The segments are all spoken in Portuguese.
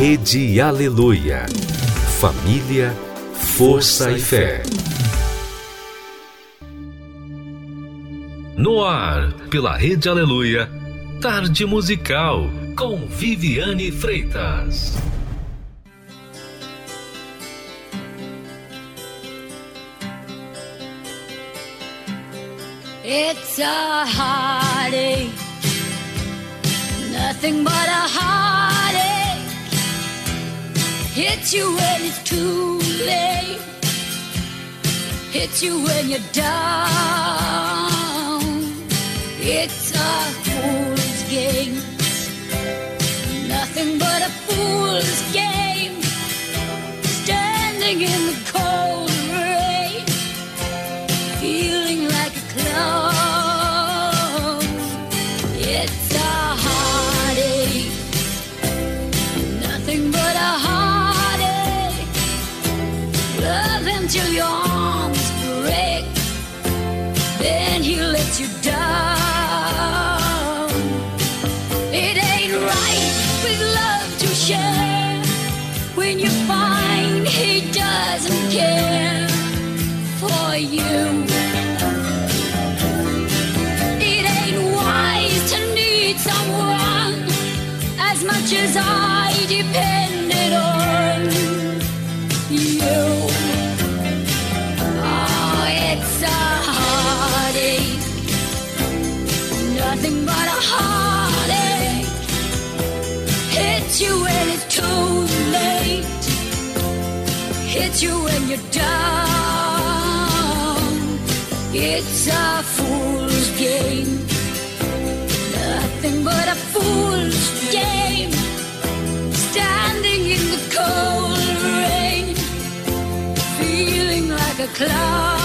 Rede Aleluia. Família, força e fé. No ar, pela Rede Aleluia, Tarde Musical, com Viviane Freitas. It's a heartache, nothing but a heartache. Hits you when it's too late, hits you when you're down. It's a fool's game, nothing but a fool's game. Standing in the 就用。You when you're down. It's a fool's game, nothing but a fool's game. Standing in the cold rain, feeling like a clown.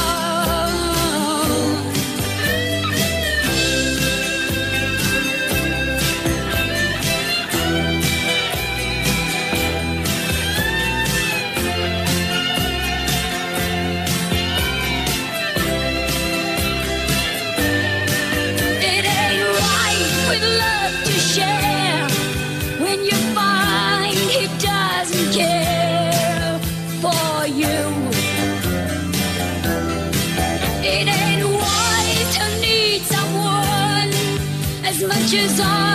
As much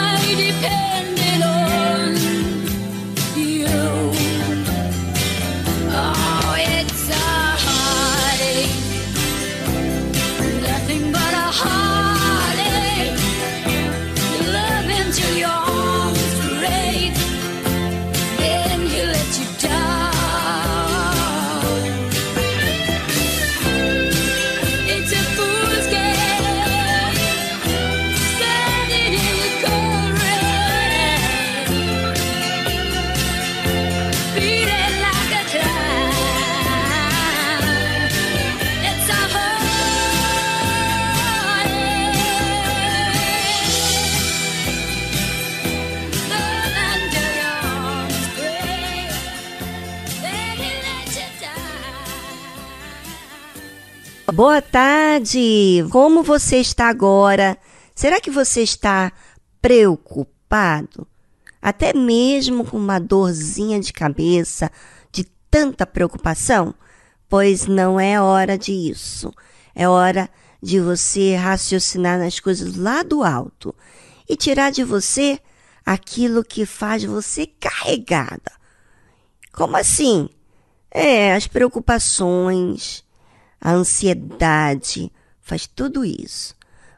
Boa tarde! Como você está agora? Será que você está preocupado? Até mesmo com uma dorzinha de cabeça, de tanta preocupação? Pois não é hora disso. É hora de você raciocinar nas coisas lá do alto e tirar de você aquilo que faz você carregada. Como assim? É, as preocupações, a ansiedade, faz tudo isso.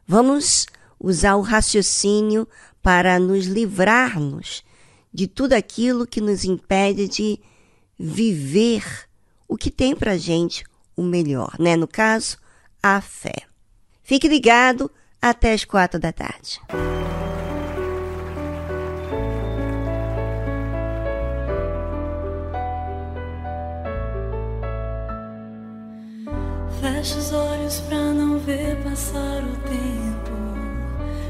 Vamos usar o raciocínio para nos livrarmos de tudo aquilo que nos impede de viver o que tem pra gente o melhor, né? No caso, a fé. Fique ligado até as quatro da tarde. Fecho os olhos pra não ver passar o tempo.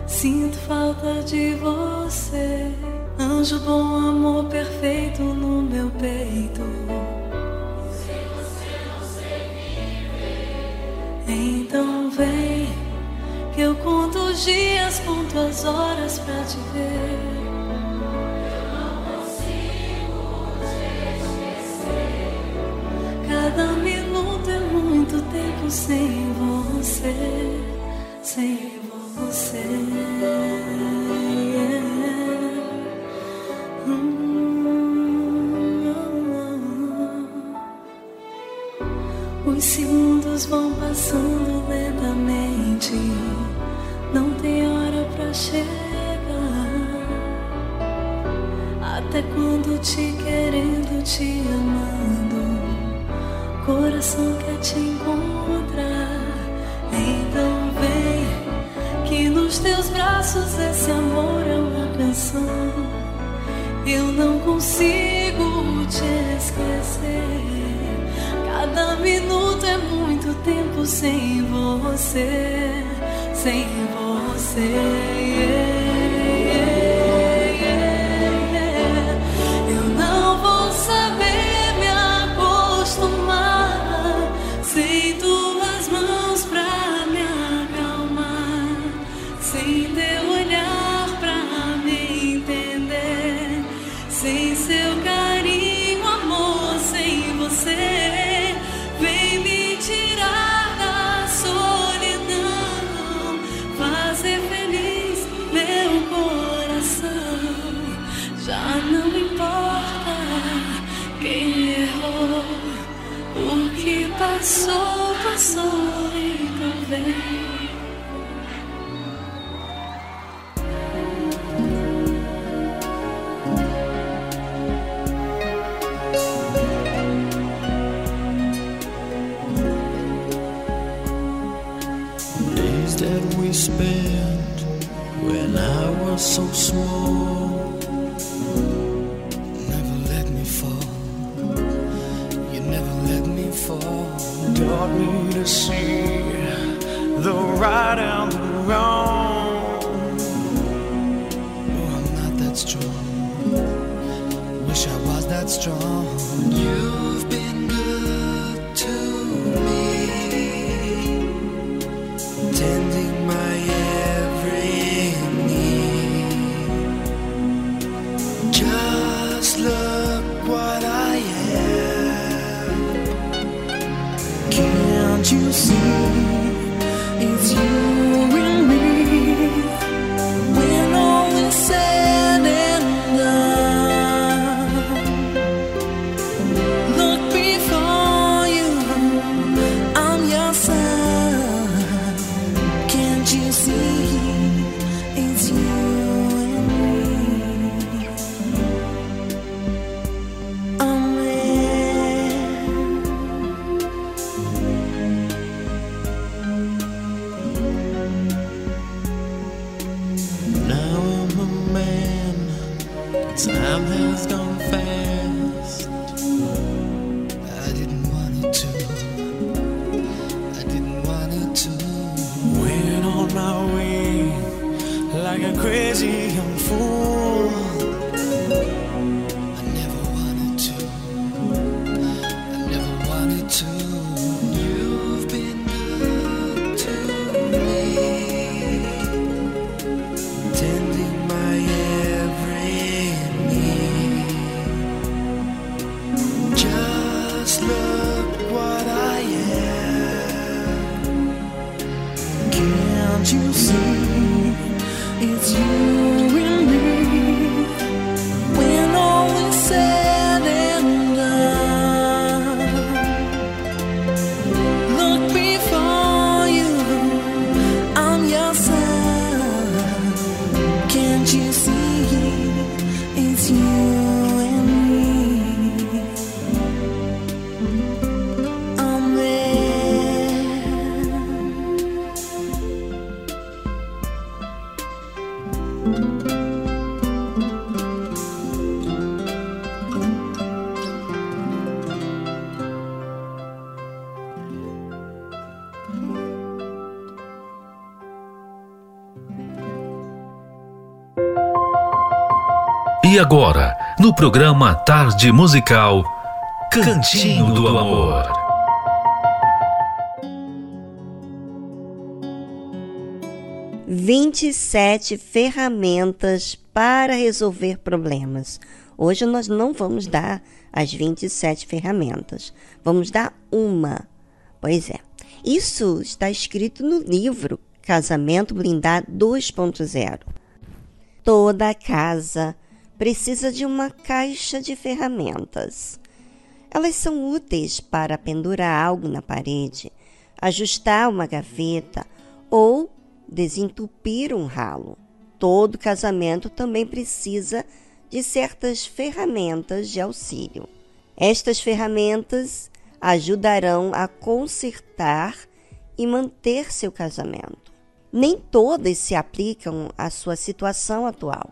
Sinto falta de você. Anjo bom, amor perfeito no meu peito. Se você não sei. Então vem, que eu conto os dias, conto as horas pra te ver. Eu não consigo te esquecer. Cada minuto é um tempo sem você, sem você. Os segundos vão passando lentamente, não tem hora pra chegar. Até quando te querendo, te amando, coração quer te encontrar. Então vem, que nos teus braços esse amor é uma canção. Eu não consigo te esquecer. Cada minuto é muito tempo sem você, sem você. Eu passou, passou, então vem. E agora, no programa Tarde Musical, Cantinho do Amor. Vinte e sete ferramentas para resolver problemas. Hoje nós não vamos dar as 27 ferramentas. Vamos dar uma. Pois é. Isso está escrito no livro Casamento Blindado 2.0. Toda casa precisa de uma caixa de ferramentas. Elas são úteis para pendurar algo na parede, ajustar uma gaveta ou desentupir um ralo. Todo casamento também precisa de certas ferramentas de auxílio. Estas ferramentas ajudarão a consertar e manter seu casamento. Nem todas se aplicam à sua situação atual,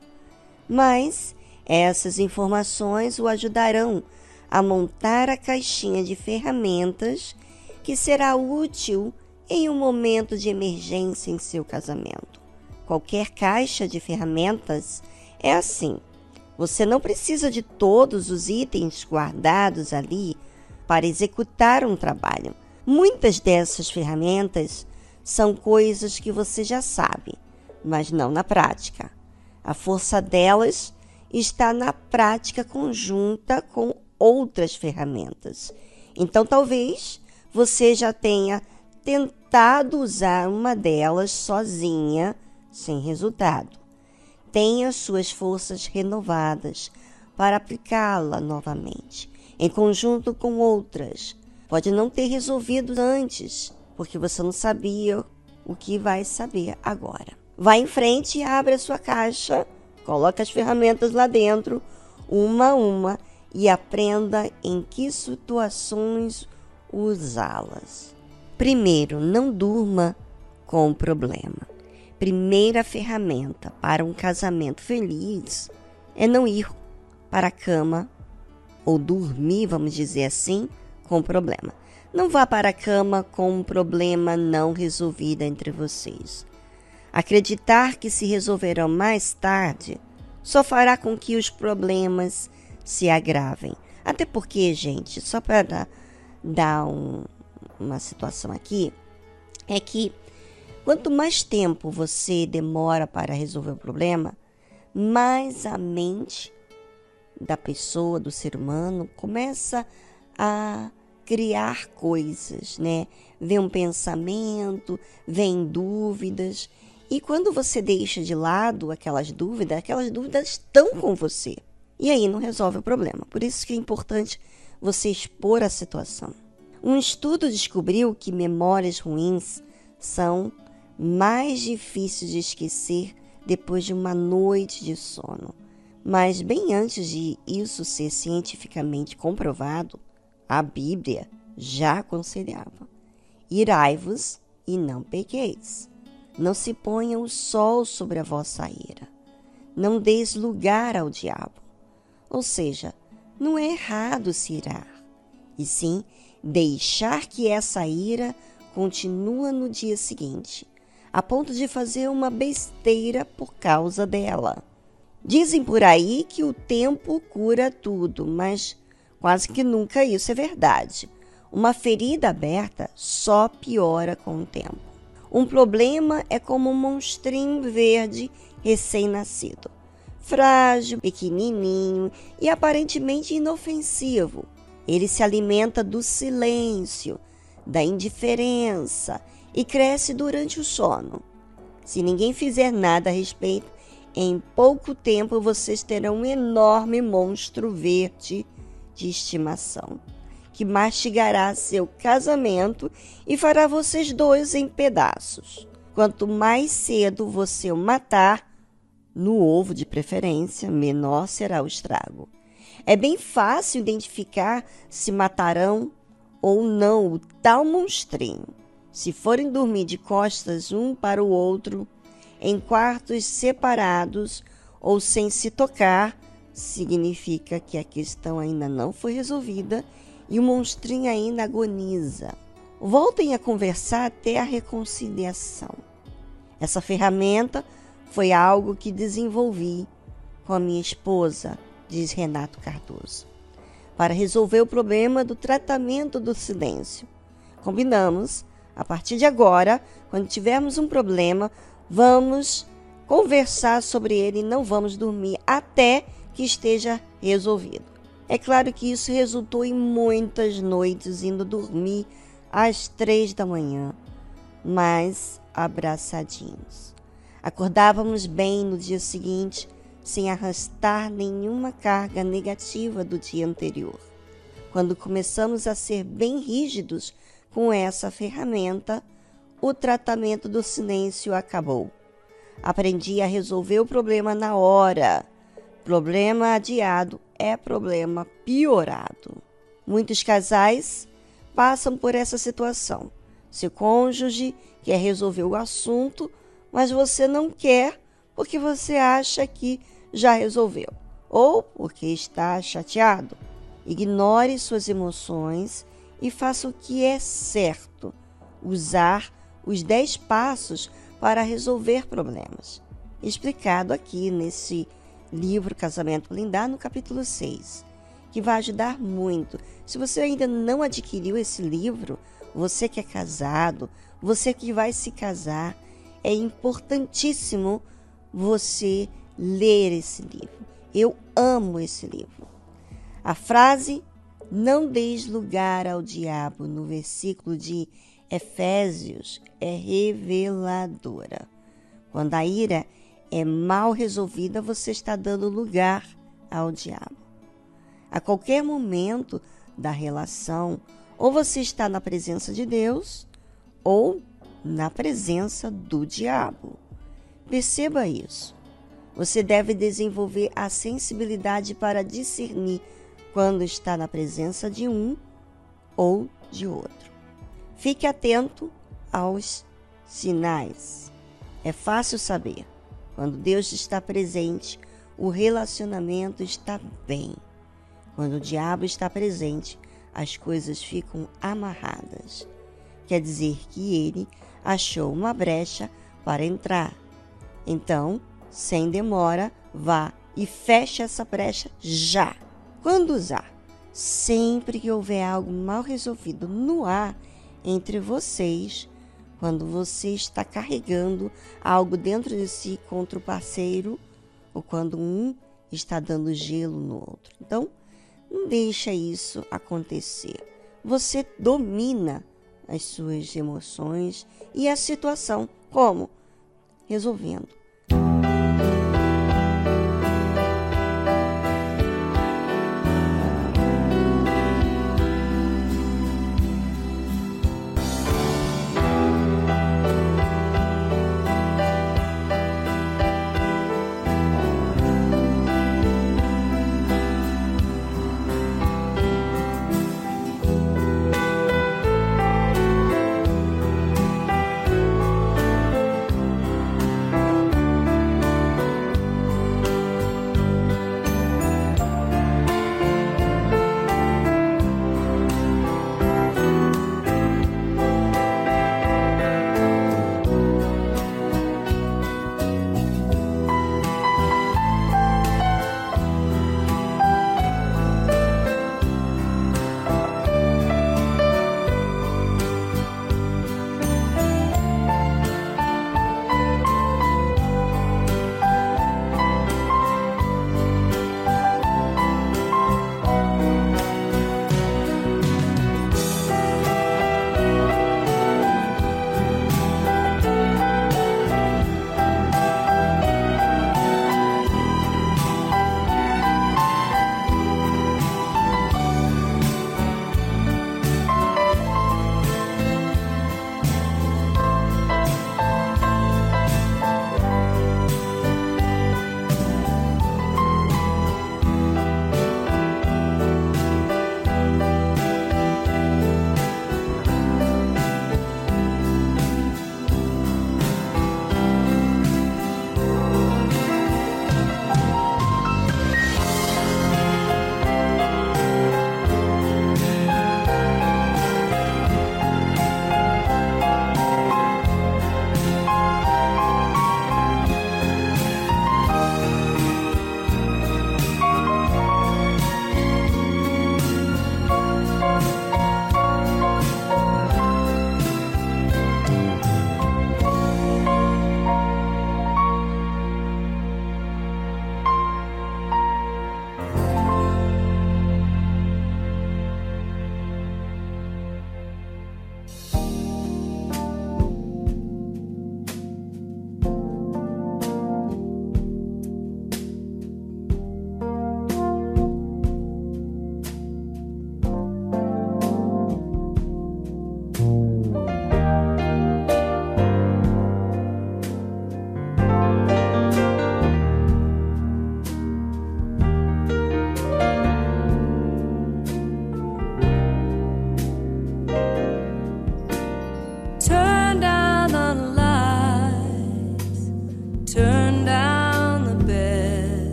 mas essas informações o ajudarão a montar a caixinha de ferramentas que será útil em um momento de emergência em seu casamento. Qualquer caixa de ferramentas é assim. Você não precisa de todos os itens guardados ali para executar um trabalho. Muitas dessas ferramentas são coisas que você já sabe, mas não na prática. A força delas está na prática conjunta com outras ferramentas. Então, talvez você já tenha tentado usar uma delas sozinha, sem resultado. Tenha suas forças renovadas para aplicá-la novamente, em conjunto com outras. Pode não ter resolvido antes, porque você não sabia o que vai saber agora. Vá em frente e abre a sua caixa, coloque as ferramentas lá dentro, uma a uma, e aprenda em que situações usá-las. Primeiro, não durma com o problema. Primeira ferramenta para um casamento feliz é não ir para a cama ou dormir, vamos dizer assim, com o problema. Não vá para a cama com um problema não resolvido entre vocês. Acreditar que se resolverão mais tarde só fará com que os problemas se agravem. Até porque, gente, só para dar, dar um, uma situação aqui, é que quanto mais tempo você demora para resolver o problema, mais a mente da pessoa, do ser humano, começa a criar coisas, né? Vem um pensamento, vem dúvidas. E quando você deixa de lado aquelas dúvidas, aquelas dúvidas estão com você. E aí não resolve o problema. Por isso que é importante você expor a situação. Um estudo descobriu que memórias ruins são mais difíceis de esquecer depois de uma noite de sono. Mas bem antes de isso ser cientificamente comprovado, a Bíblia já aconselhava: irai-vos e não pequeis. Não se ponha o sol sobre a vossa ira. Não deis lugar ao diabo. Ou seja, não é errado se irar, e sim deixar que essa ira continue no dia seguinte, a ponto de fazer uma besteira por causa dela. Dizem por aí que o tempo cura tudo, mas quase que nunca isso é verdade. Uma ferida aberta só piora com o tempo. Um problema é como um monstrinho verde recém-nascido frágil, pequenininho e aparentemente inofensivo. Ele se alimenta do silêncio, da indiferença e cresce durante o sono. Se ninguém fizer nada a respeito, em pouco tempo vocês terão um enorme monstro verde de estimação que mastigará seu casamento e fará vocês dois em pedaços. Quanto mais cedo você o matar, no ovo de preferência, menor será o estrago. É bem fácil identificar se matarão ou não o tal monstrinho. Se forem dormir de costas um para o outro, em quartos separados ou sem se tocar, significa que a questão ainda não foi resolvida e o monstrinho ainda agoniza. Voltem a conversar até a reconciliação. Essa ferramenta foi algo que desenvolvi com a minha esposa, diz Renato Cardoso, para resolver o problema do tratamento do silêncio. Combinamos, a partir de agora, quando tivermos um problema, vamos conversar sobre ele e não vamos dormir até que esteja resolvido. É claro que isso resultou em muitas noites indo dormir às três da manhã, mas abraçadinhos. Acordávamos bem no dia seguinte, sem arrastar nenhuma carga negativa do dia anterior. Quando começamos a ser bem rígidos com essa ferramenta, o tratamento do silêncio acabou. Aprendi a resolver o problema na hora. Problema adiado é problema piorado. Muitos casais passam por essa situação. Seu cônjuge quer resolver o assunto, mas você não quer porque você acha que já resolveu ou porque está chateado. Ignore suas emoções e faça o que é certo. Usar os 10 passos para resolver problemas. Explicado aqui nesse livro Casamento Blindado, no capítulo 6, que vai ajudar muito. Se você ainda não adquiriu esse livro, você que é casado, você que vai se casar, é importantíssimo você ler esse livro. Eu amo esse livro. A frase não deis lugar ao diabo no versículo de Efésios é reveladora. Quando a ira é mal resolvida, você está dando lugar ao diabo. A qualquer momento da relação, ou você está na presença de Deus, ou na presença do diabo. Perceba isso. Você deve desenvolver a sensibilidade para discernir quando está na presença de um ou de outro. Fique atento aos sinais. É fácil saber. Quando Deus está presente, o relacionamento está bem. Quando o diabo está presente, as coisas ficam amarradas. Quer dizer que ele achou uma brecha para entrar. Então, sem demora, vá e feche essa brecha já. Quando usar? Sempre que houver algo mal resolvido no ar, entre vocês quando você está carregando algo dentro de si contra o parceiro ou quando um está dando gelo no outro. Então, não deixa isso acontecer. Você domina as suas emoções e a situação. Como? Resolvendo.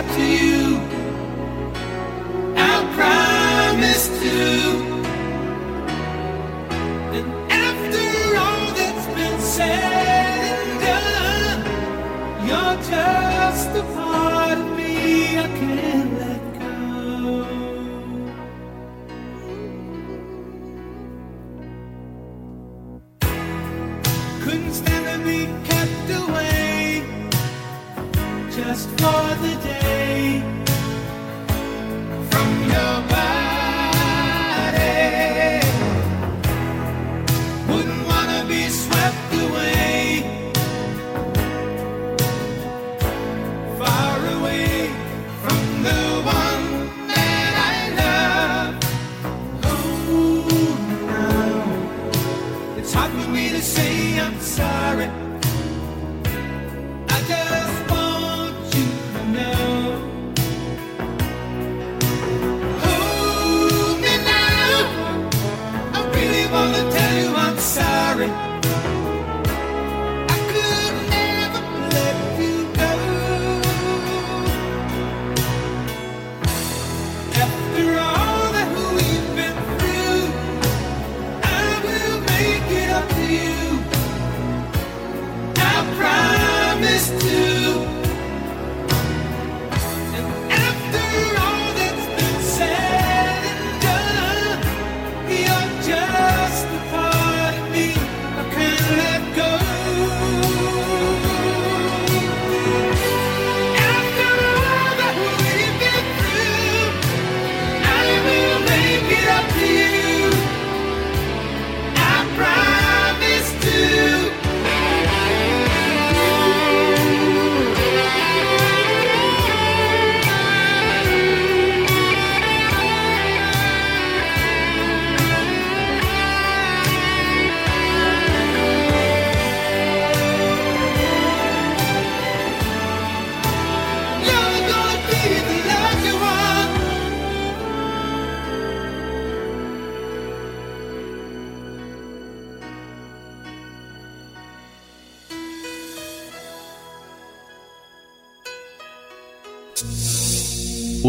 up to you. I'll promise to. And after all that's been said and done, you're just the.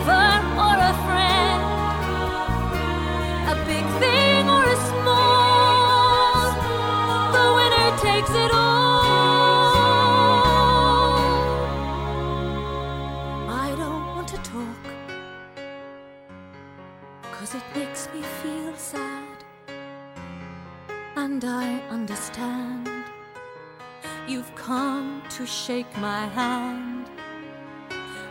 lover or a friend, a big thing or a small. The winner takes it all. I don't want to talk, cause it makes me feel sad, and I understand. You've come to shake my hand.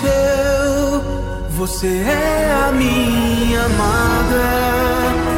seu. Você é a minha amada.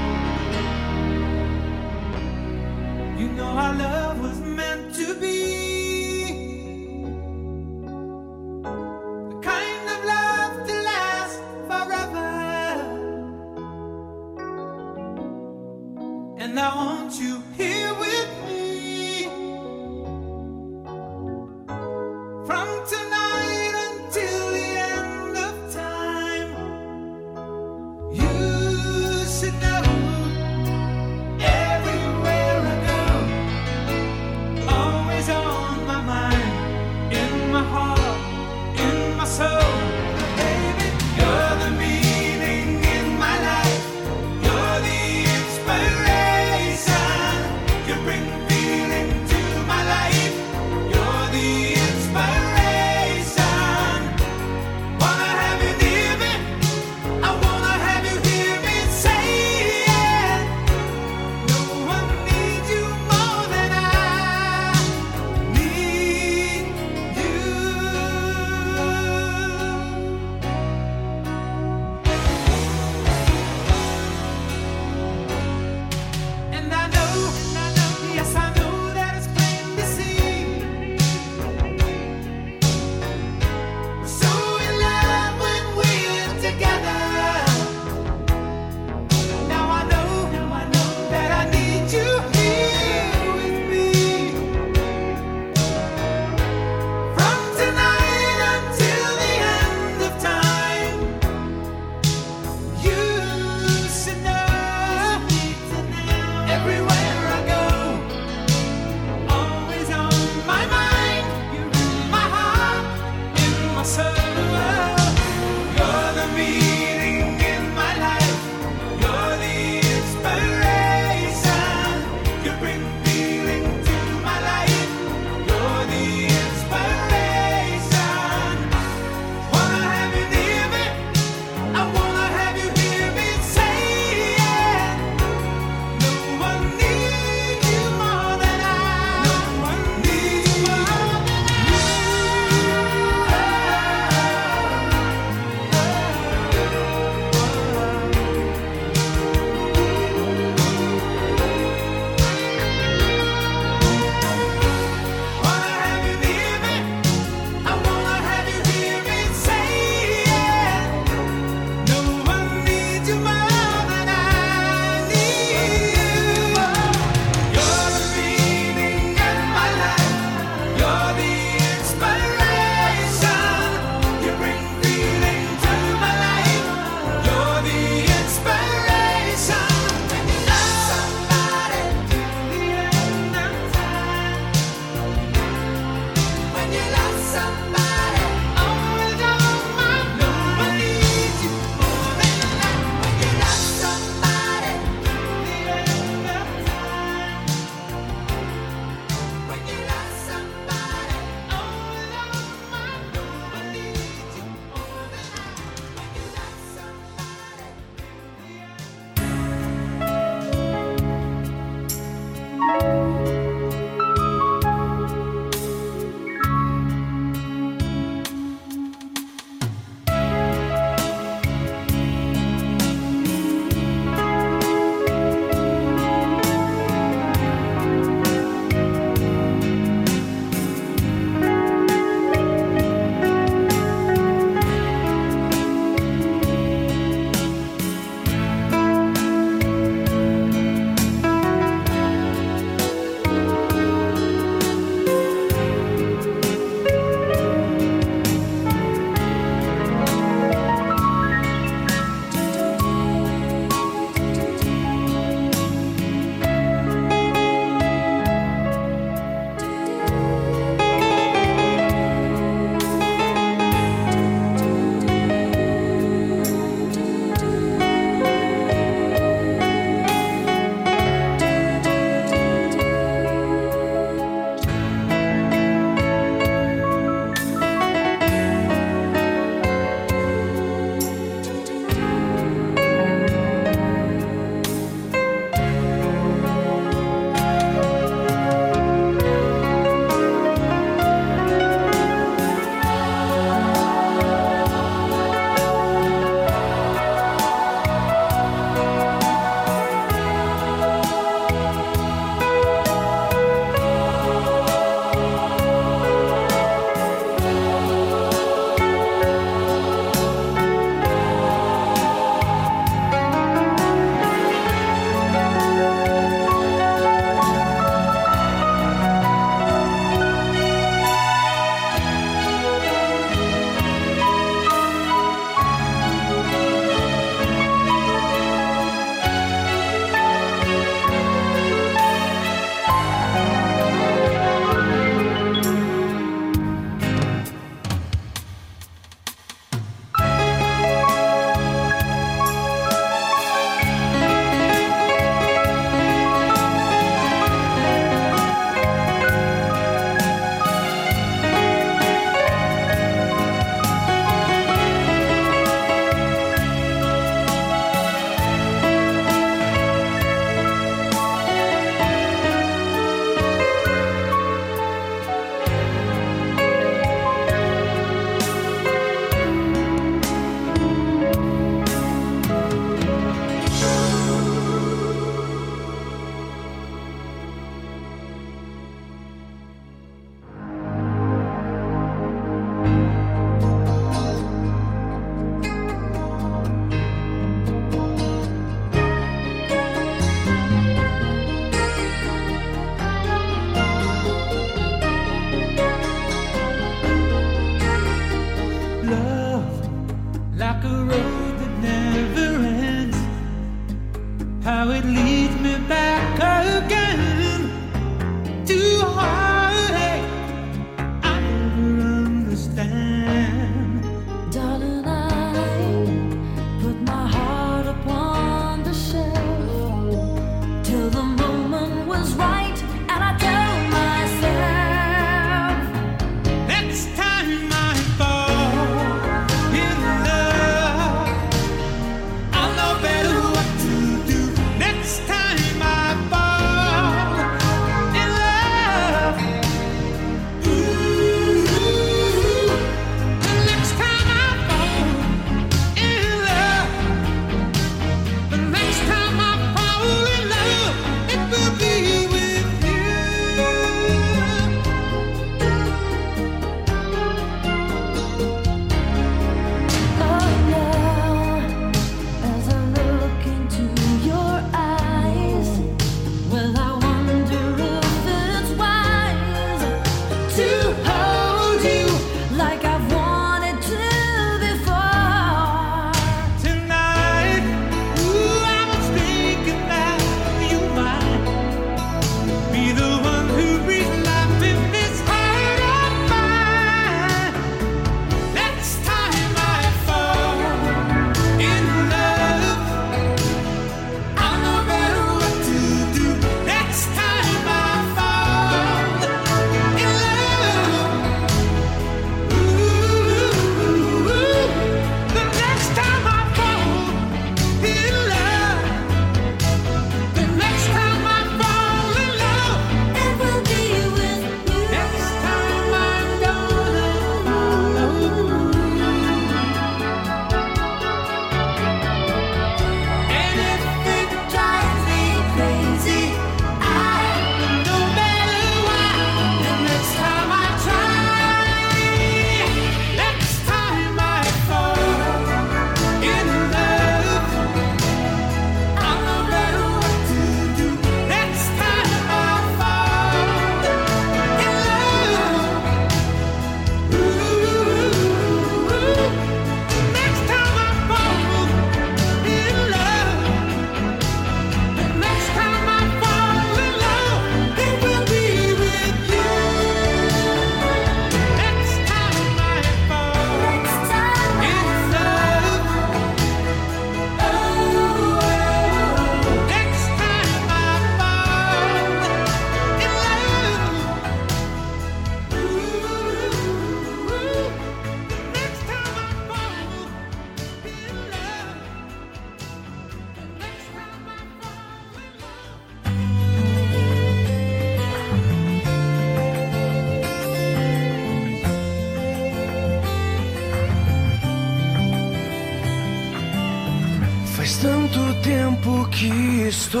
Quanto tempo que estou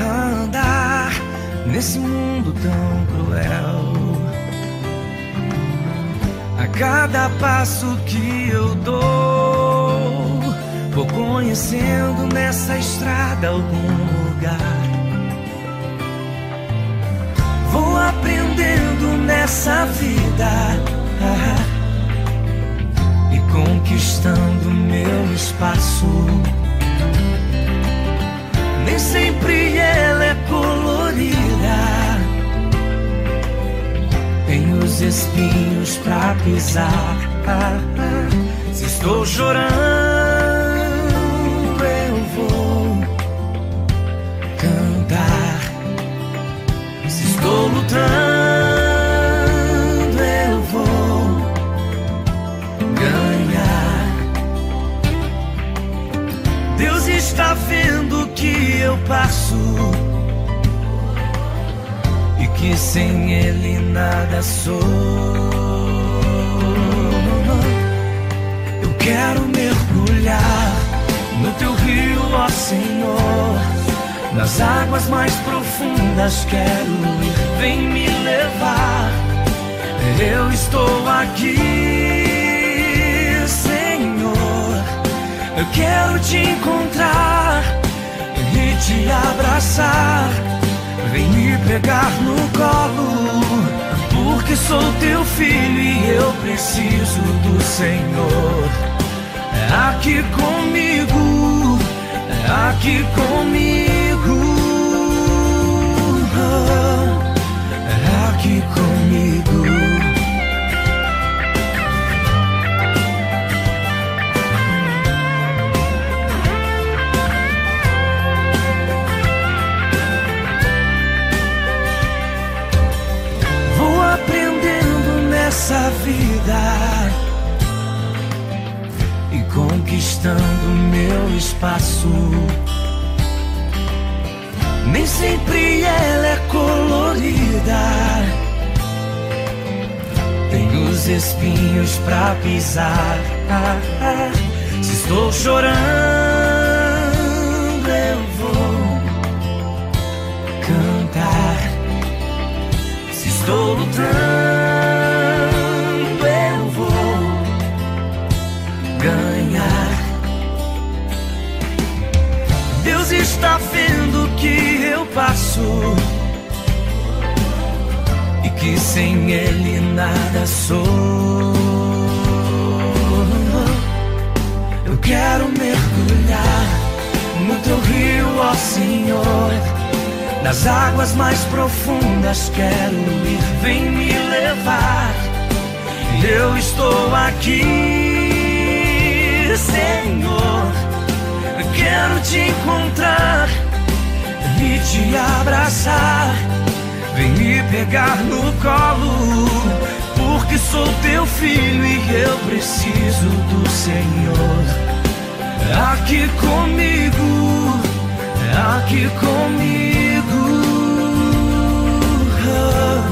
a andar nesse mundo tão cruel. A cada passo que eu dou, vou conhecendo nessa estrada algum lugar. Vou aprendendo nessa vida. Ah, conquistando meu espaço. Nem sempre ela é colorida. Tenho os espinhos pra pisar. Se estou chorando, eu vou cantar. Se estou lutando. eu passo e que sem ele nada sou. Eu quero mergulhar no teu rio, ó Senhor, nas águas mais profundas quero ir, vem me levar. Eu estou aqui, Senhor. Eu quero te encontrar te abraçar, vem me pegar no colo, porque sou teu filho e eu preciso do Senhor. É aqui comigo, é aqui comigo. Oh. Vida e conquistando meu espaço. Nem sempre ela é colorida. Tem os espinhos pra pisar. Se estou chorando, eu vou cantar. Se estou lutando, que eu passo e que sem Ele nada sou. Eu quero mergulhar no teu rio, ó Senhor. Nas águas mais profundas quero ir, vem me levar. Eu estou aqui, Senhor. Quero te encontrar e te abraçar. Vem me pegar no colo, porque sou teu filho e eu preciso do Senhor. Aqui comigo, aqui comigo, aqui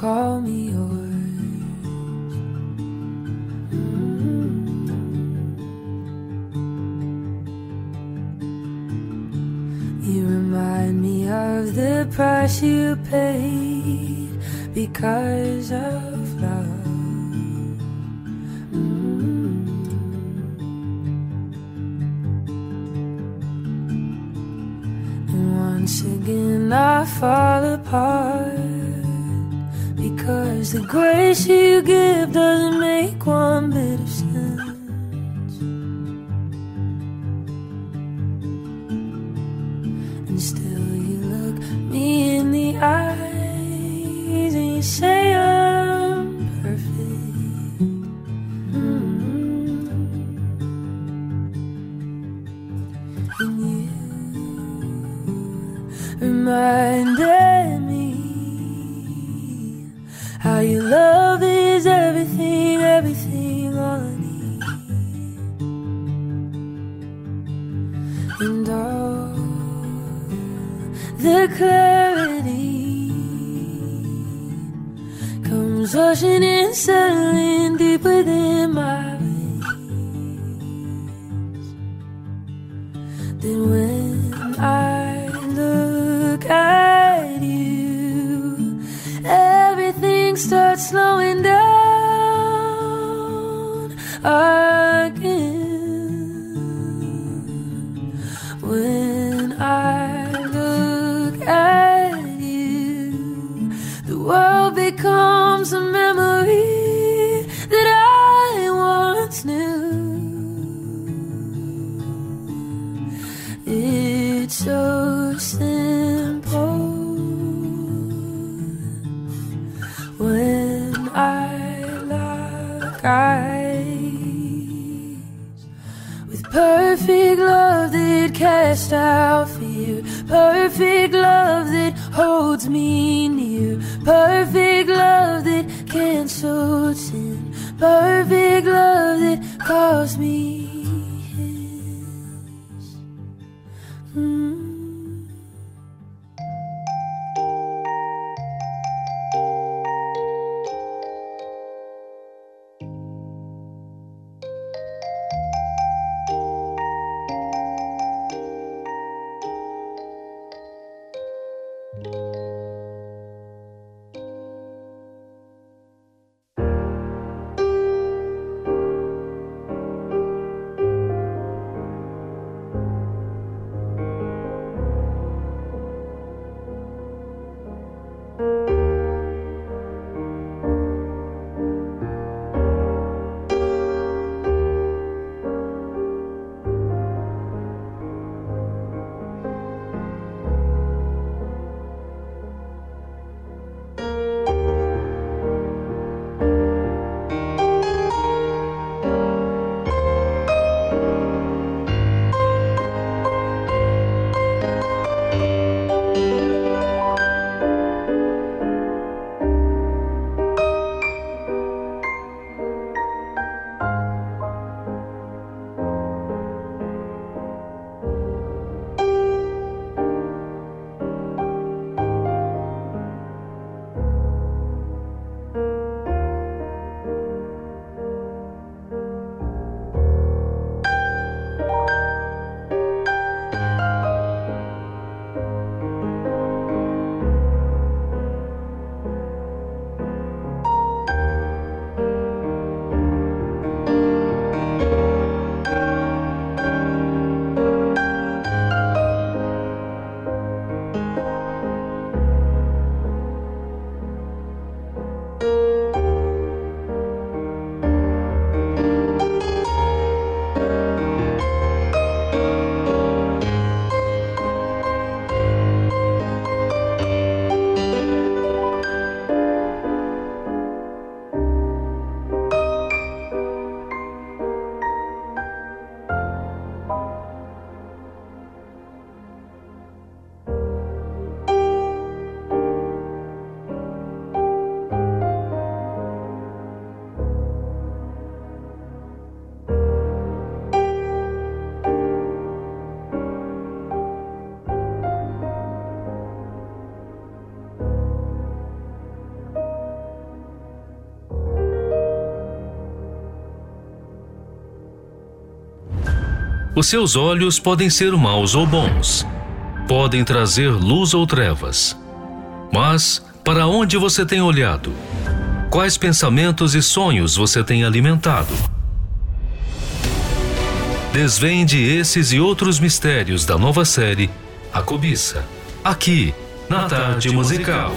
call me yours. You remind me of the price you paid because of. Os seus olhos podem ser maus ou bons. podem trazer luz ou trevas. Mas para onde você tem olhado? Quais pensamentos e sonhos você tem alimentado? Desvende esses e outros mistérios da nova série A Cobiça, aqui na Tarde Musical.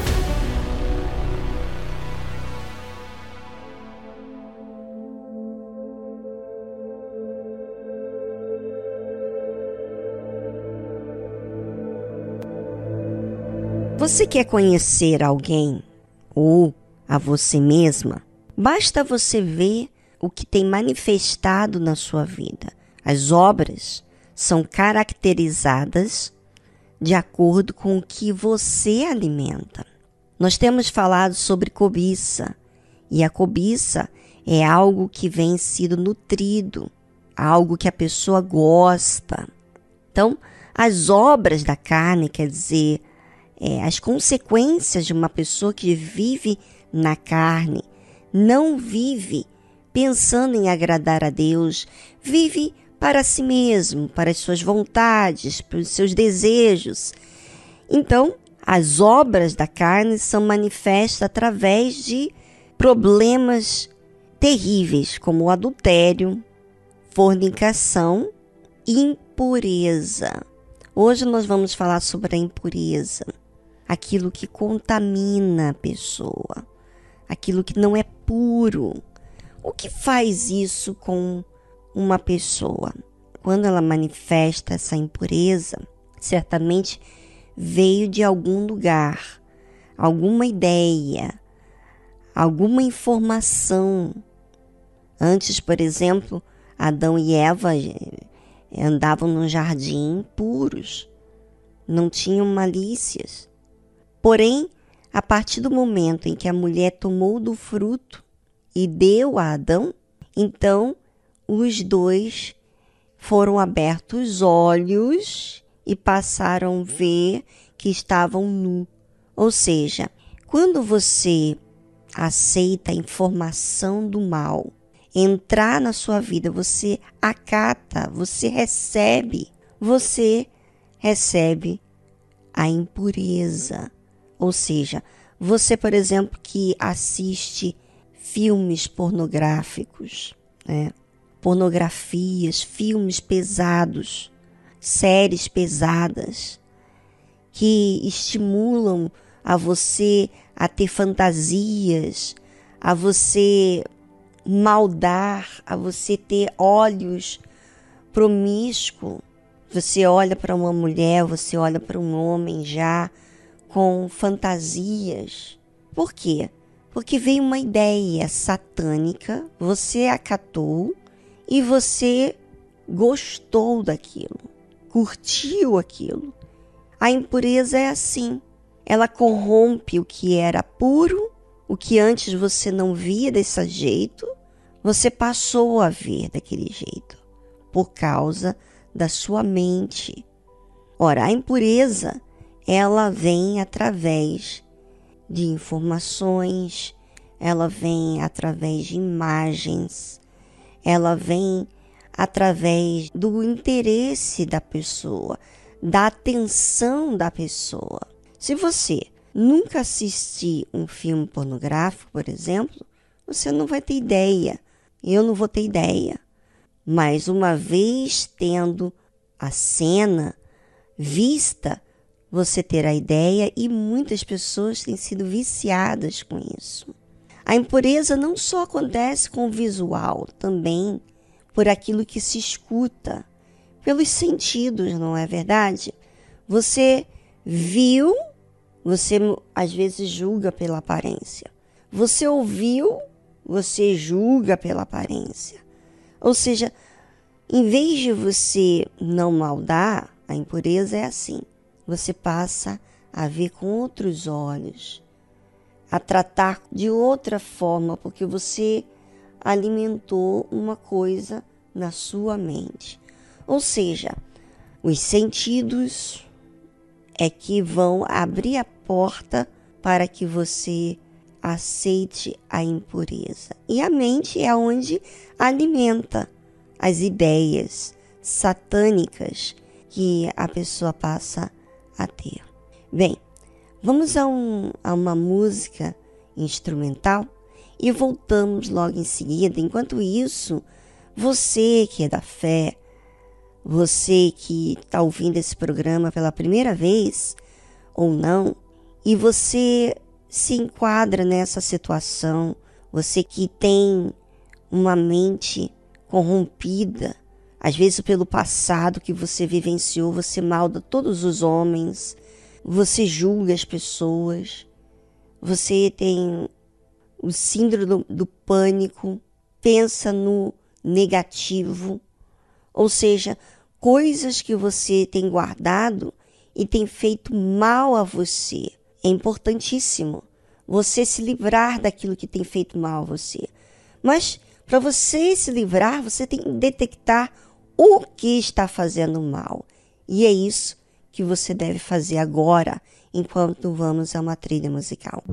Você quer conhecer alguém ou a você mesma? Basta você ver o que tem manifestado na sua vida. As obras são caracterizadas de acordo com o que você alimenta. Nós temos falado sobre cobiça, e a cobiça é algo que vem sido nutrido, algo que a pessoa gosta. Então, as obras da carne, quer dizer, é, as consequências de uma pessoa que vive na carne, não vive pensando em agradar a Deus, vive para si mesmo, para as suas vontades, para os seus desejos. Então, as obras da carne são manifestas através de problemas terríveis, como o adultério, fornicação e impureza. Hoje nós vamos falar sobre a impureza aquilo que contamina a pessoa, aquilo que não é puro. O que faz isso com uma pessoa? Quando ela manifesta essa impureza, certamente veio de algum lugar, alguma ideia, alguma informação. Antes, por exemplo, Adão e Eva eh, andavam no jardim puros, não tinham malícias. Porém, a partir do momento em que a mulher tomou do fruto e deu a Adão, então os dois foram abertos os olhos e passaram a ver que estavam nu. Ou seja, quando você aceita a informação do mal entrar na sua vida, você acata, você recebe, você recebe a impureza, ou seja, você, por exemplo, que assiste filmes pornográficos, né? pornografias, filmes pesados, séries pesadas, que estimulam a você a ter fantasias, a você maldar, a você ter olhos promíscuos. Você olha para uma mulher, você olha para um homem já com fantasias. Por quê? Porque veio uma ideia satânica, você acatou e você gostou daquilo, curtiu aquilo. A impureza é assim. Ela corrompe o que era puro, o que antes você não via desse jeito, você passou a ver daquele jeito, por causa da sua mente. Ora, a impureza ela vem através de informações, ela vem através de imagens, ela vem através do interesse da pessoa, da atenção da pessoa. Se você nunca assistir um filme pornográfico, por exemplo, você não vai ter ideia. Eu não vou ter ideia. Mas uma vez tendo a cena vista, você ter a ideia e muitas pessoas têm sido viciadas com isso. A impureza não só acontece com o visual, também por aquilo que se escuta, pelos sentidos, não é verdade? Você viu, você às vezes julga pela aparência. Você ouviu, você julga pela aparência. Ou seja, em vez de você não maldar, a impureza é assim você passa a ver com outros olhos, a tratar de outra forma, porque você alimentou uma coisa na sua mente. Ou seja, os sentidos é que vão abrir a porta para que você aceite a impureza. E a mente é onde alimenta as ideias satânicas que a pessoa passa a ter. Bem, vamos a, um, a uma música instrumental e voltamos logo em seguida. Enquanto isso, você que é da fé, você que está ouvindo esse programa pela primeira vez ou não, e você se enquadra nessa situação, você que tem uma mente corrompida, às vezes pelo passado que você vivenciou, você malda todos os homens, você julga as pessoas, você tem o síndrome do, do pânico, pensa no negativo, ou seja, coisas que você tem guardado e tem feito mal a você. É importantíssimo você se livrar daquilo que tem feito mal a você. Mas para você se livrar, você tem que detectar o que está fazendo mal. E é isso que você deve fazer agora, enquanto vamos a uma trilha musical.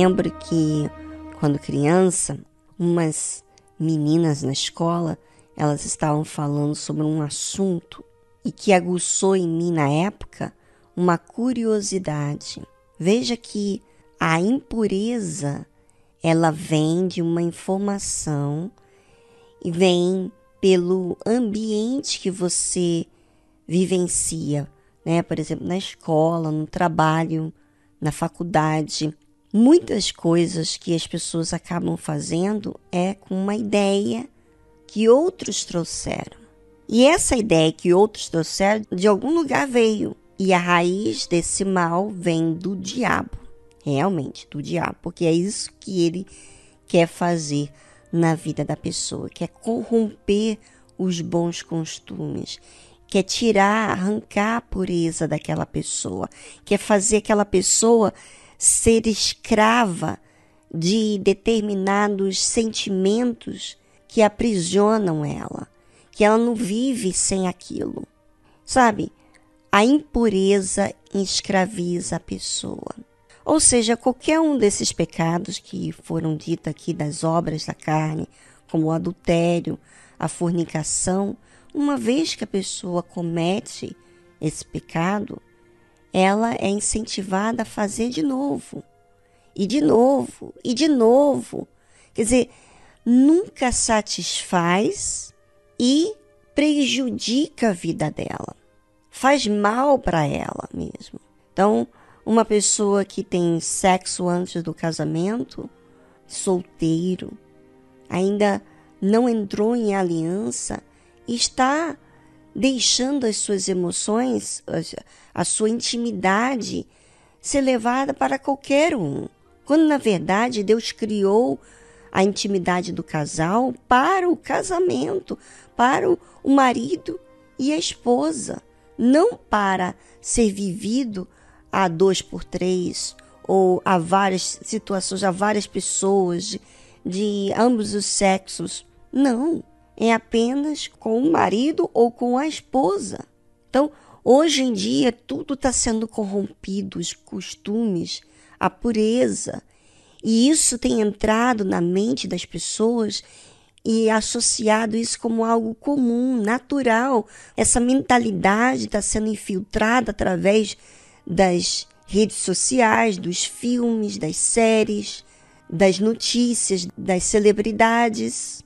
Lembro que, quando criança, umas meninas na escola, elas estavam falando sobre um assunto e que aguçou em mim na época uma curiosidade. Veja que a impureza ela vem de uma informação e vem pelo ambiente que você vivencia, né? Por exemplo, na escola, no trabalho, na faculdade. Muitas coisas que as pessoas acabam fazendo é com uma ideia que outros trouxeram. E essa ideia que outros trouxeram de algum lugar veio. E a raiz desse mal vem do diabo. Realmente, do diabo. Porque é isso que ele quer fazer na vida da pessoa. Quer corromper os bons costumes. Quer tirar, arrancar a pureza daquela pessoa. Quer fazer aquela pessoa ser escrava de determinados sentimentos que aprisionam ela, que ela não vive sem aquilo. Sabe? A impureza escraviza a pessoa. Ou seja, qualquer um desses pecados que foram ditos aqui das obras da carne, como o adultério, a fornicação, uma vez que a pessoa comete esse pecado, ela é incentivada a fazer de novo, e de novo, e de novo. Quer dizer, nunca satisfaz e prejudica a vida dela. Faz mal para ela mesmo. Então, uma pessoa que tem sexo antes do casamento, solteiro, ainda não entrou em aliança, está deixando as suas emoções, a sua intimidade ser levada para qualquer um. Quando na verdade Deus criou a intimidade do casal para o casamento, para o marido e a esposa, não para ser vivido a dois por três ou a várias situações, a várias pessoas de, de ambos os sexos. Não, é apenas com o marido ou com a esposa. Então, hoje em dia, tudo está sendo corrompido, os costumes, a pureza. E isso tem entrado na mente das pessoas e associado isso como algo comum, natural. Essa mentalidade está sendo infiltrada através das redes sociais, dos filmes, das séries, das notícias, das celebridades.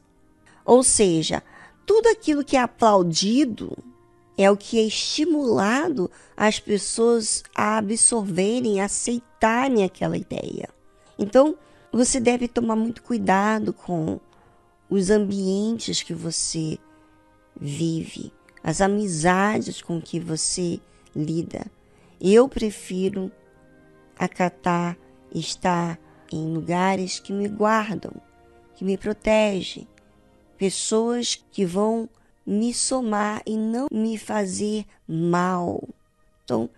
Ou seja, tudo aquilo que é aplaudido é o que é estimulado as pessoas a absorverem, a aceitarem aquela ideia. Então, você deve tomar muito cuidado com os ambientes que você vive, as amizades com que você lida. Eu prefiro acatar estar em lugares que me guardam, que me protegem, pessoas que vão me somar e não me fazer mal. Então,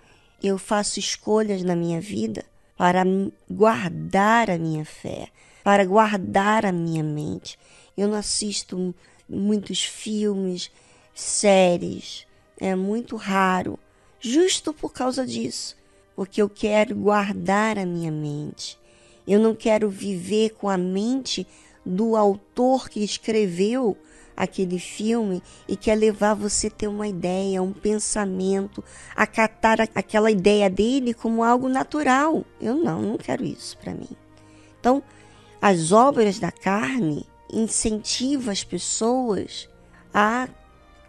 eu faço escolhas na minha vida para guardar a minha fé, para guardar a minha mente. Eu não assisto muitos filmes, séries, é muito raro, justo por causa disso, porque eu quero guardar a minha mente. Eu não quero viver com a mente do autor que escreveu aquele filme e quer levar você a ter uma ideia, um pensamento, acatar aquela ideia dele como algo natural. Eu não, não quero isso para mim. Então, as obras da carne incentivam as pessoas a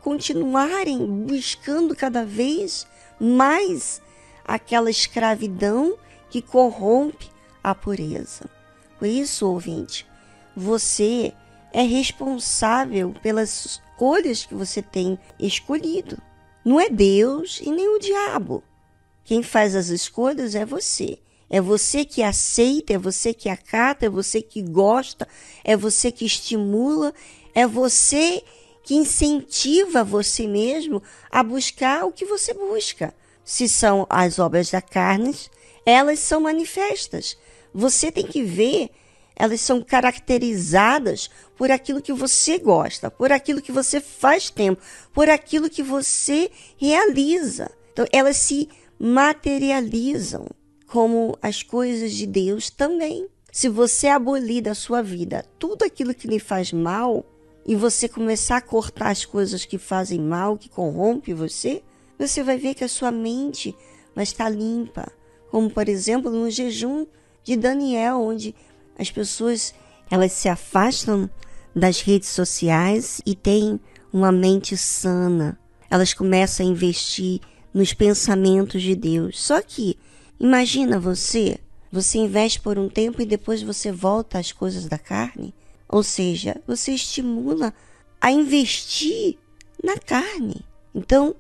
continuarem buscando cada vez mais aquela escravidão que corrompe a pureza. Por isso, ouvinte, você é responsável pelas escolhas que você tem escolhido. Não é Deus e nem o diabo. Quem faz as escolhas é você. É você que aceita, é você que acata, é você que gosta, é você que estimula, é você que incentiva você mesmo a buscar o que você busca. Se são as obras da carne, elas são manifestas. Você tem que ver elas são caracterizadas por aquilo que você gosta, por aquilo que você faz tempo, por aquilo que você realiza. Então, elas se materializam como as coisas de Deus também. Se você abolir da sua vida tudo aquilo que lhe faz mal e você começar a cortar as coisas que fazem mal, que corrompe você, você vai ver que a sua mente vai estar limpa. Como, por exemplo, no jejum de Daniel, onde as pessoas elas se afastam das redes sociais e têm uma mente sana. Elas começam a investir nos pensamentos de Deus. Só que imagina você, você investe por um tempo e depois você volta às coisas da carne. Ou seja, você estimula a investir na carne. Então,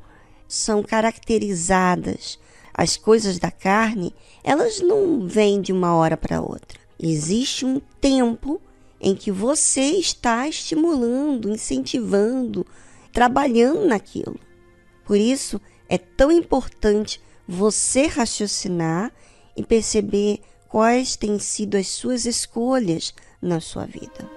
são caracterizadas as coisas da carne, elas não vêm de uma hora para outra. Existe um tempo em que você está estimulando, incentivando, trabalhando naquilo. Por isso é tão importante você raciocinar e perceber quais têm sido as suas escolhas na sua vida.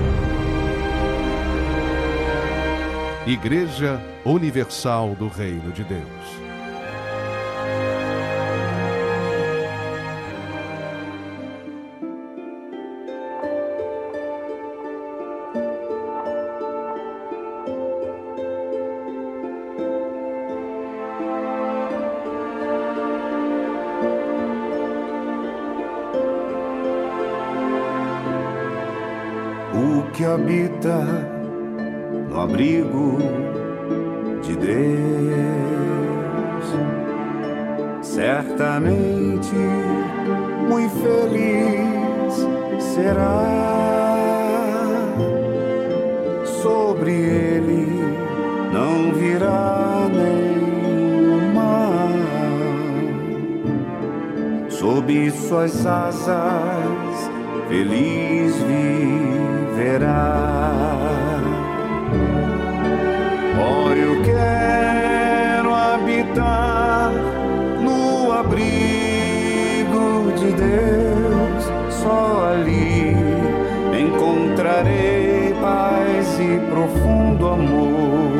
Igreja Universal do Reino de Deus. O que habita abrigo de Deus, certamente muito feliz será. Sobre ele não virá nenhum mal, sob suas asas feliz viverá. Profundo amor.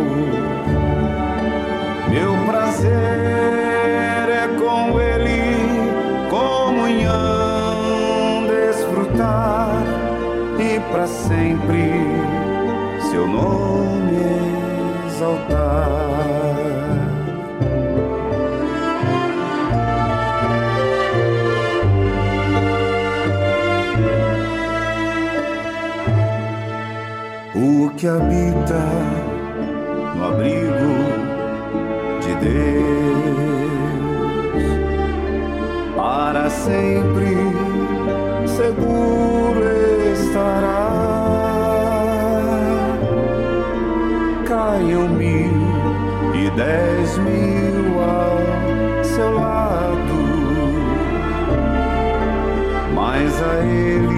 Meu prazer é com Ele, comunhão, desfrutar e para sempre seu nome no abrigo de Deus para sempre seguro estará. Caiam mil e dez mil ao seu lado, mas a ele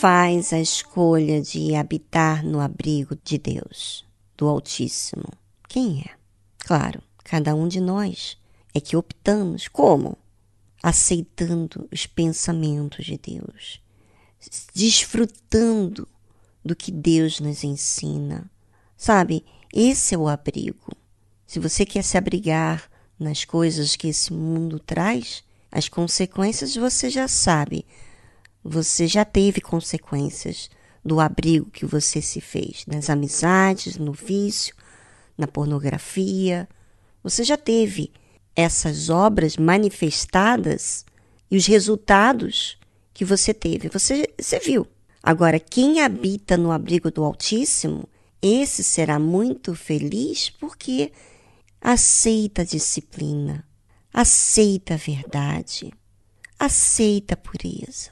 faz a escolha de habitar no abrigo de Deus, do Altíssimo? Quem é? Claro, cada um de nós é que optamos. Como? Aceitando os pensamentos de Deus, desfrutando do que Deus nos ensina. Sabe, esse é o abrigo. Se você quer se abrigar nas coisas que esse mundo traz, as consequências você já sabe. Você já teve consequências do abrigo que você se fez, nas amizades, no vício, na pornografia. Você já teve essas obras manifestadas e os resultados que você teve. Você, você viu. Agora, quem habita no abrigo do Altíssimo, esse será muito feliz porque aceita a disciplina, aceita a verdade, aceita a pureza.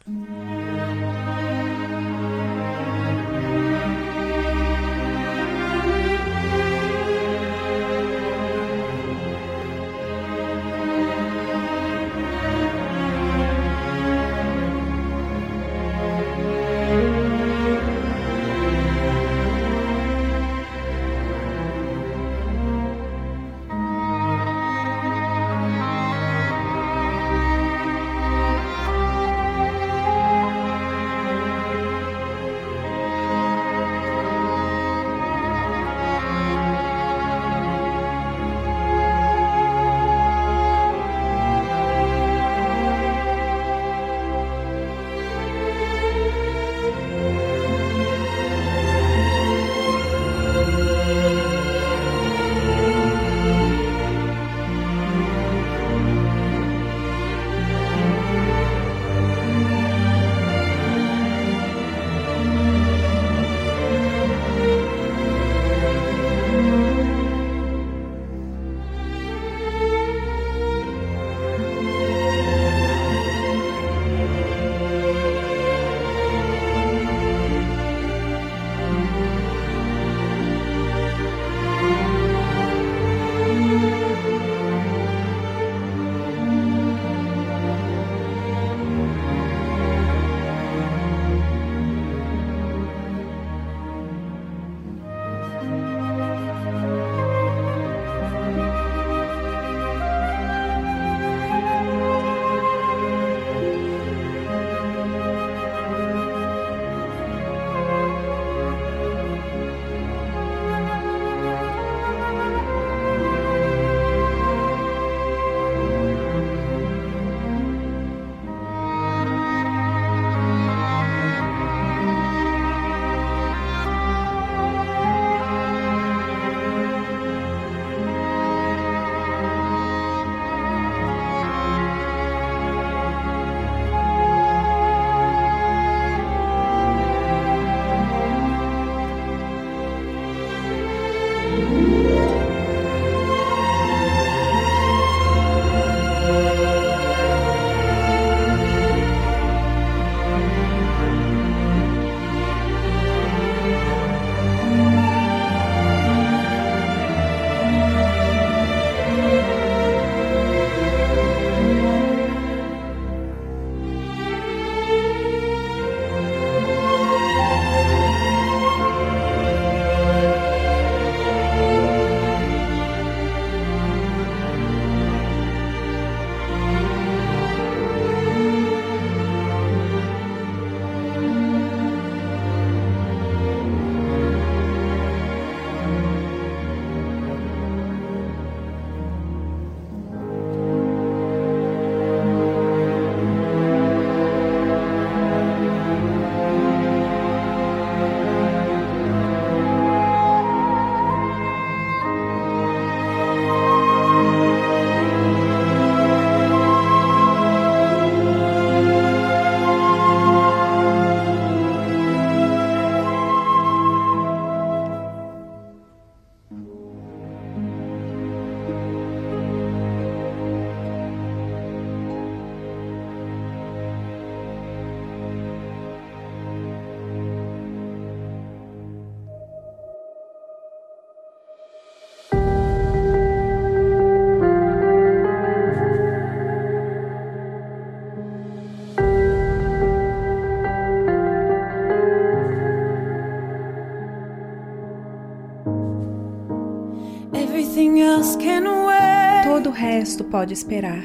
Pode esperar.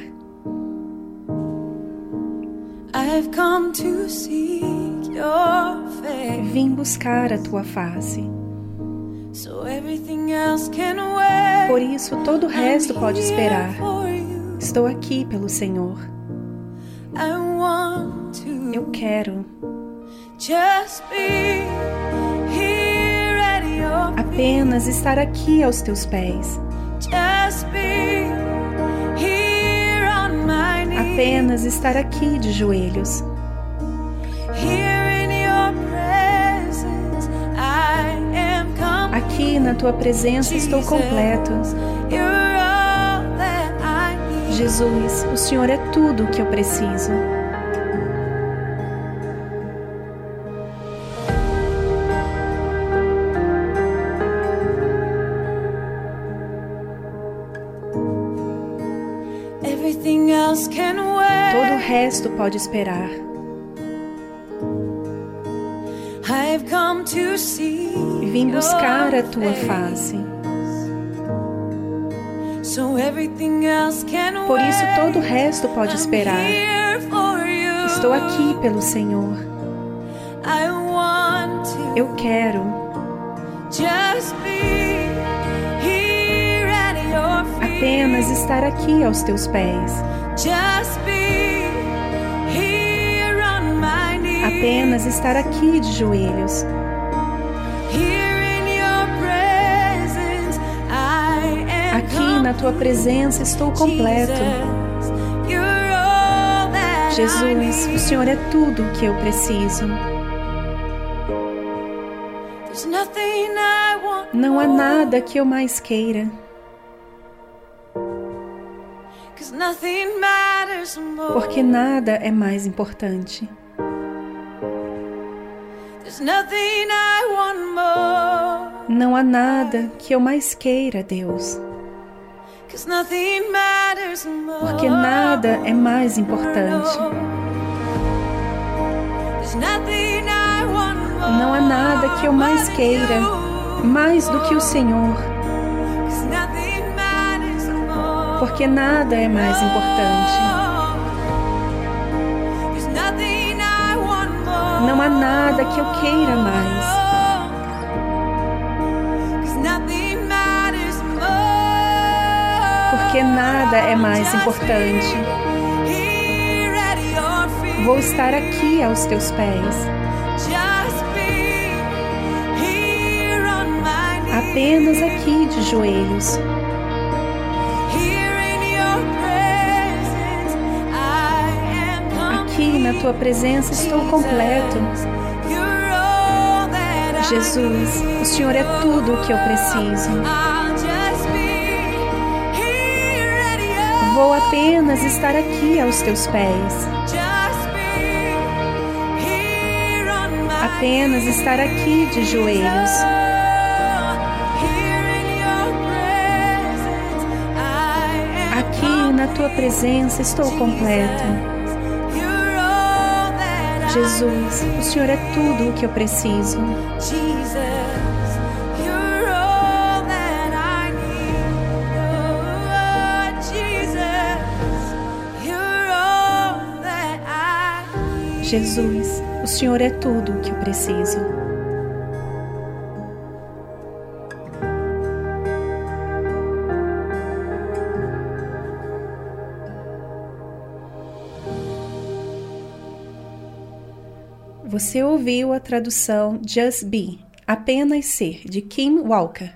I've come to seek your face. Vim buscar a tua face. So everything else can wait. Por isso, todo o resto pode esperar. Estou aqui pelo Senhor. I want to Eu quero apenas estar aqui aos teus pés. Apenas estar aqui de joelhos. Aqui na tua presença estou completo. Jesus, o Senhor é tudo o que eu preciso. Todo o resto pode esperar. Vim buscar a tua face. Por isso, todo o resto pode esperar. Estou aqui pelo Senhor. Eu quero apenas estar aqui aos teus pés. Apenas estar aqui de joelhos. Aqui na tua presença estou completo. Jesus, o. Senhor é tudo o que eu preciso. Não há nada que eu mais queira, porque nada é mais importante. Não há nada que eu mais queira, Deus, porque nada é mais importante. Não há nada que eu mais queira, mais do que o Senhor, porque nada é mais importante. Não há nada que eu queira mais, porque nada é mais importante. Vou estar aqui aos teus pés, apenas aqui de joelhos. Na tua presença estou completo. Jesus, o Senhor é tudo o que eu preciso. Vou apenas estar aqui aos teus pés, apenas estar aqui de joelhos. Aqui na tua presença estou completo. Jesus, o Senhor é tudo o que eu preciso. Jesus. Oh, o Senhor é tudo o que eu preciso. Você ouviu a tradução Just Be, apenas ser, de Kim Walker.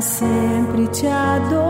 Sempre te adorar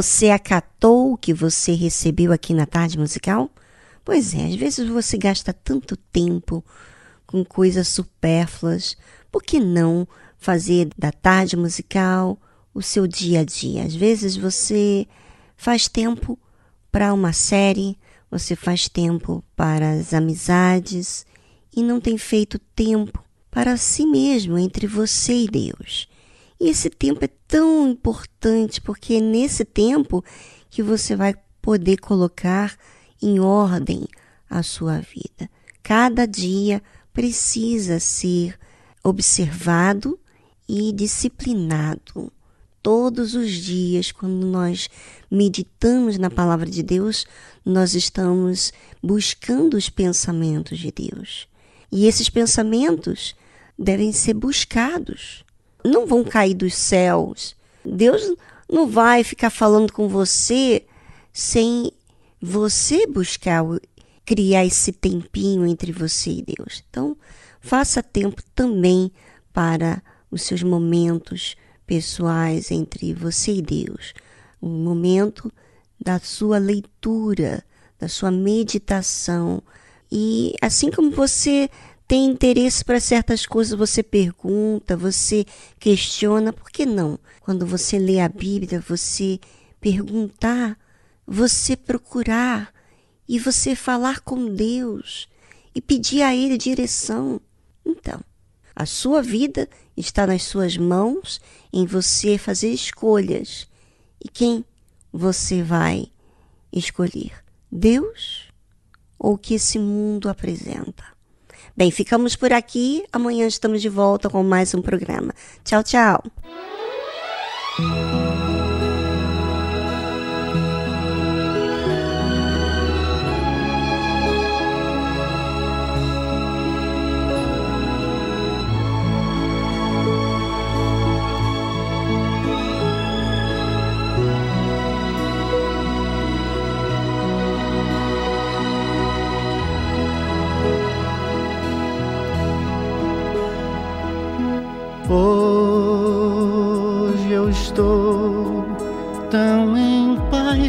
Você acatou o que você recebeu aqui na tarde musical? Pois é, às vezes você gasta tanto tempo com coisas supérfluas. Por que não fazer da tarde musical o seu dia a dia? Às vezes você faz tempo para uma série, você faz tempo para as amizades e não tem feito tempo para si mesmo, entre você e Deus. E esse tempo é tão importante porque é nesse tempo que você vai poder colocar em ordem a sua vida. Cada dia precisa ser observado e disciplinado. Todos os dias, quando nós meditamos na palavra de Deus, nós estamos buscando os pensamentos de Deus. E esses pensamentos devem ser buscados não vão cair dos céus. Deus não vai ficar falando com você sem você buscar criar esse tempinho entre você e Deus. Então, faça tempo também para os seus momentos pessoais entre você e Deus. Um momento da sua leitura, da sua meditação. E assim como você tem interesse para certas coisas, você pergunta, você questiona, por que não? Quando você lê a Bíblia, você perguntar, você procurar e você falar com Deus e pedir a Ele direção. Então, a sua vida está nas suas mãos, em você fazer escolhas. E quem você vai escolher? Deus ou o que esse mundo apresenta? Bem, ficamos por aqui. Amanhã estamos de volta com mais um programa. Tchau, tchau.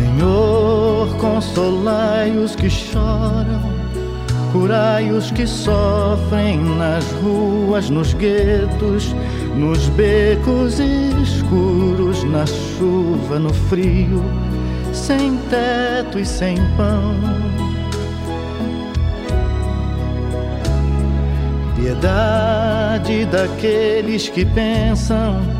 Senhor, consolai os que choram Curai os que sofrem nas ruas, nos guetos, nos becos escuros, na chuva, no frio, sem teto e sem pão. Piedade daqueles que pensam